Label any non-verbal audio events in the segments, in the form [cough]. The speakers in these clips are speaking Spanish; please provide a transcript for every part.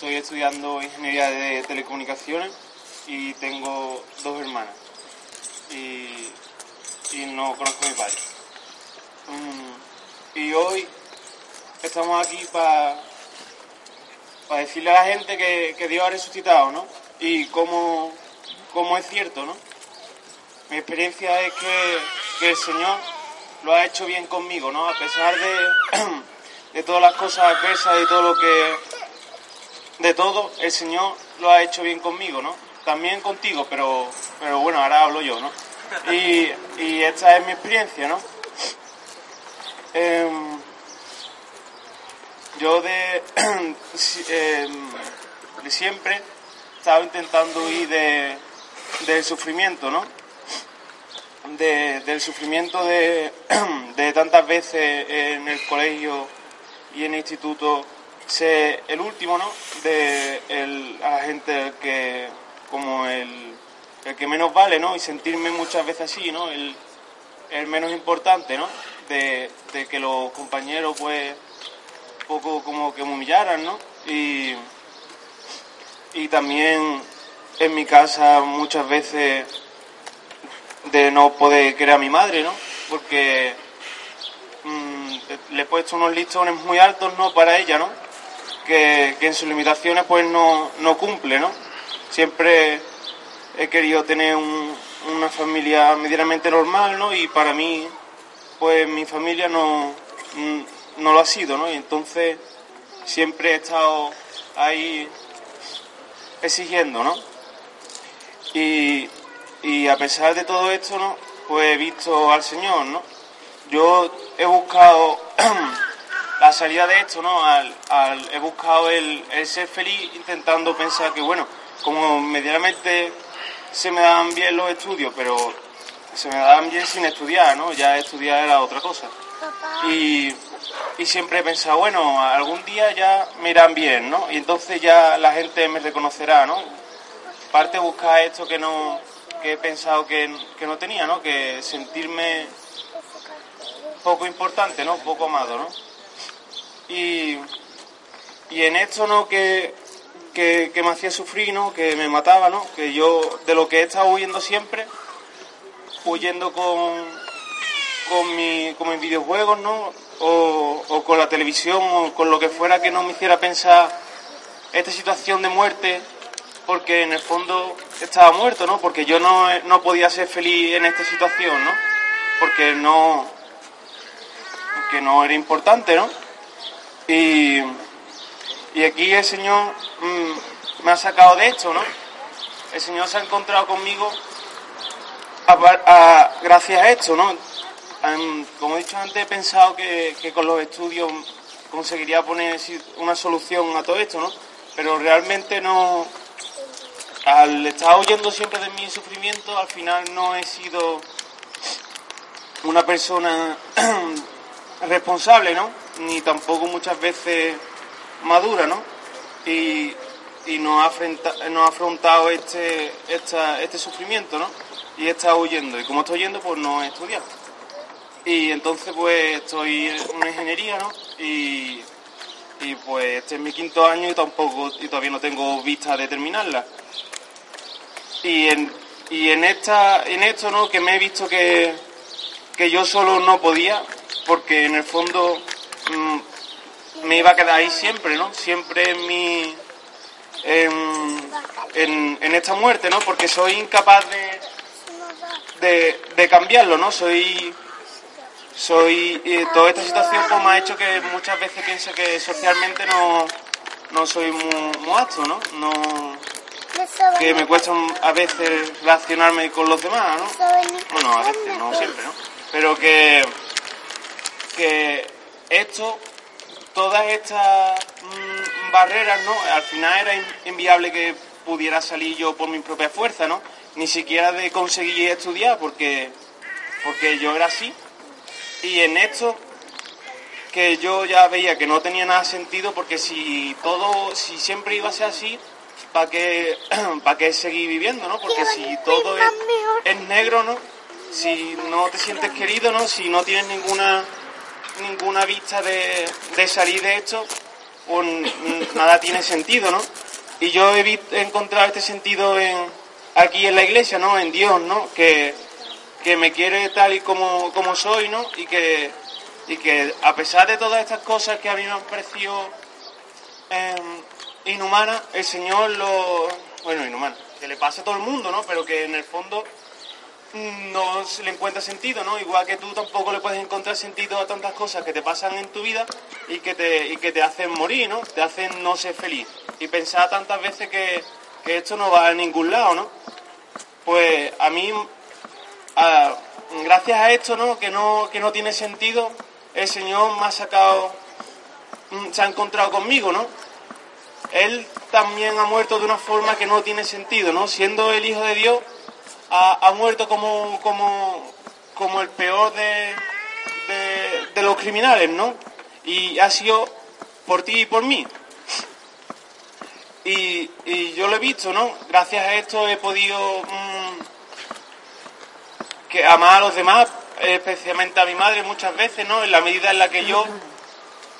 estoy estudiando ingeniería de telecomunicaciones y tengo dos hermanas. Y, no conozco a mi padre. Mm, y hoy estamos aquí para para decirle a la gente que, que Dios ha resucitado, ¿no? Y cómo, cómo es cierto, ¿no? Mi experiencia es que, que, el Señor lo ha hecho bien conmigo, ¿no? A pesar de, [clears throat] de todas las cosas adversas y todo lo que... De todo, el Señor lo ha hecho bien conmigo, ¿no? También contigo, pero, pero bueno, ahora hablo yo, ¿no? Y, y esta es mi experiencia, ¿no? Eh, yo de, [clears throat] eh, de siempre estaba intentando huir de, del sufrimiento, ¿no? De, del sufrimiento de, [clears throat] de, tantas veces en el colegio y en el instituto ser el último, ¿no? De la gente que como el, que menos vale, ¿no? Y sentirme muchas veces así, ¿no? El, menos importante, ¿no? De, que los compañeros pues poco como que me humillaran, ¿no? Y, y también en mi casa muchas veces de no poder querer a mi madre, ¿no? Porque mmm, le he puesto unos listones muy altos, ¿no? Para ella, ¿no? Que, en sus limitaciones pues no, no, cumple, ¿no? Siempre he querido tener un, una familia medianamente normal, ¿no? Y para mí, pues mi familia no, no lo ha sido, ¿no? Y entonces siempre he estado ahí exigiendo, ¿no? Y, y a pesar de todo esto, ¿no? Pues he visto al Señor, ¿no? Yo he buscado [clears throat] la salida de esto, ¿no? Al, al, he buscado el, el, ser feliz intentando pensar que, bueno, como medianamente se me dan bien los estudios, pero se me dan bien sin estudiar, ¿no? Ya estudiar era otra cosa. Y, y, siempre he pensado, bueno, algún día ya me irán bien, ¿no? Y entonces ya la gente me reconocerá, ¿no? Parte buscar esto que no que he pensado que, que no tenía, ¿no? Que sentirme poco importante, ¿no? Poco amado, ¿no? Y, y en esto, ¿no? Que, que, que me hacía sufrir, ¿no? Que me mataba, ¿no? Que yo, de lo que he estado huyendo siempre, huyendo con, con, mi, con mis videojuegos, ¿no? O, o, con la televisión o con lo que fuera que no me hiciera pensar esta situación de muerte, porque en el fondo estaba muerto, ¿no? Porque yo no, no podía ser feliz en esta situación, ¿no? Porque no, porque no era importante, ¿no? Y, y aquí el Señor mmm, me ha sacado de esto, ¿no? El Señor se ha encontrado conmigo a, gracias a esto, ¿no? como he dicho antes, he pensado que, que, con los estudios conseguiría poner una solución a todo esto, ¿no? Pero realmente no. Al estar huyendo siempre de mi sufrimiento, al final no he sido una persona [clears throat] responsable, ¿no? Ni tampoco muchas veces madura, ¿no? Y, y no, ha afrenta, no ha afrontado este, este sufrimiento, ¿no? Y estado huyendo. Y como estoy huyendo, pues no he estudiado. Y entonces pues estoy en una ingeniería, ¿no? Y, y pues este es mi quinto año y tampoco y todavía no tengo vista de terminarla. Y en, y en esta en esto, ¿no? Que me he visto que, que yo solo no podía, porque en el fondo me iba a quedar ahí siempre, ¿no? Siempre en mi en, en, esta muerte, ¿no? Porque soy incapaz de, de, cambiarlo, ¿no? Soy soy toda esta situación pues, me ha hecho que muchas veces piense que socialmente no, no soy muy, muy apto, ¿no? no que me cuesta a veces relacionarme con los demás, ¿no? Bueno, a veces, no siempre, ¿no? Pero que, que esto, todas estas barreras, ¿no? Al final era inviable que pudiera salir yo por mi propia fuerza, ¿no? Ni siquiera de conseguir estudiar, porque, porque yo era así. Y en esto, que yo ya veía que no tenía nada sentido, porque si todo, si siempre iba a ser así, ¿para qué, [clears throat] qué seguir viviendo, no? Porque si todo es, es negro, ¿no? Si no te sientes querido, ¿no? Si no tienes ninguna ninguna vista de, de salir de esto, pues nada tiene sentido, ¿no? Y yo he, encontrado este sentido en, aquí en la iglesia, ¿no? En Dios, ¿no? Que, que me quiere tal y como, como soy, ¿no? Y que, y que a pesar de todas estas cosas que a mí me han parecido em, inhumanas, el Señor lo... Bueno, inhumana, que le pasa a todo el mundo, ¿no? Pero que en el fondo no se le encuentra sentido, ¿no? Igual que tú tampoco le puedes encontrar sentido a tantas cosas que te pasan en tu vida y que te, y que te hacen morir, ¿no? Te hacen no ser feliz. Y pensar tantas veces que, esto no va a ningún lado, ¿no? Pues a mí, gracias a esto, ¿no? Que, ¿no? que no tiene sentido, el Señor me ha sacado, mm, se ha encontrado conmigo, ¿no? Él también ha muerto de una forma que no tiene sentido, ¿no? Siendo el Hijo de Dios, ha, muerto como, como, como el peor de, de, los criminales, ¿no? Y ha sido por ti y por mí. Y, yo lo he visto, ¿no? Gracias a esto he podido mm, que amar a los demás, especialmente a mi madre muchas veces, ¿no? En la medida en la que yo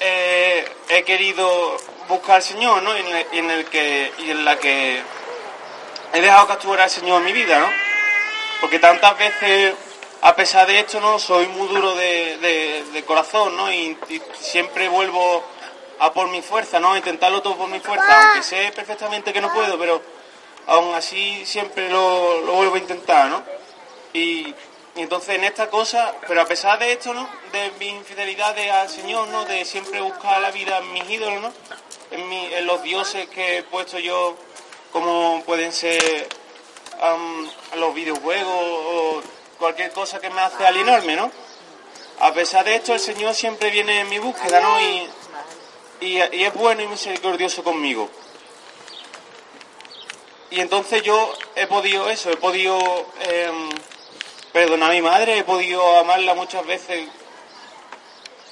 eh, he querido buscar al Señor, ¿no? Y en, el, que, y en la que he dejado que actuara el Señor en mi vida, ¿no? Porque tantas veces, a pesar de esto, no soy muy duro de, corazón, ¿no? Y, siempre vuelvo a por mi fuerza, ¿no? A intentarlo todo por mi fuerza, aunque sé perfectamente que no puedo, pero aún así siempre lo, vuelvo a intentar, ¿no? Y, entonces en esta cosa, pero a pesar de esto, ¿no? De mi infidelidad al Señor, ¿no? De siempre buscar la vida en mis ídolos, ¿no? En, en los dioses que he puesto yo, como pueden ser los videojuegos o cualquier cosa que me hace alienarme, ¿no? A pesar de esto, el Señor siempre viene en mi búsqueda, ¿no? Y, y, es bueno y misericordioso conmigo. Y entonces yo he podido eso, he podido em, perdonar a mi madre, he podido amarla muchas veces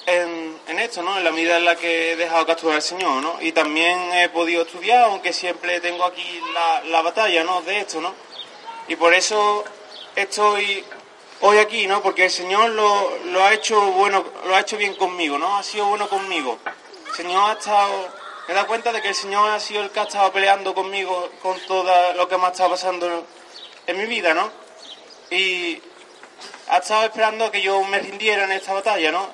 en, en, esto, ¿no? En la medida en la que he dejado capturar al Señor, ¿no? Y también he podido estudiar, aunque siempre tengo aquí la, la batalla, ¿no? De esto, ¿no? Y por eso estoy hoy aquí, ¿no? Porque el Señor lo, lo, ha hecho bueno, lo ha hecho bien conmigo, ¿no? Ha sido bueno conmigo. El Señor ha estado, me da cuenta de que el Señor ha sido el que ha estado peleando conmigo con todo lo que me ha estado pasando en mi vida, ¿no? Y ha estado esperando que yo me rindiera en esta batalla, ¿no?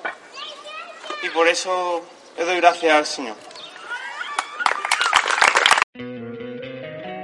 Y por eso le doy gracias al Señor.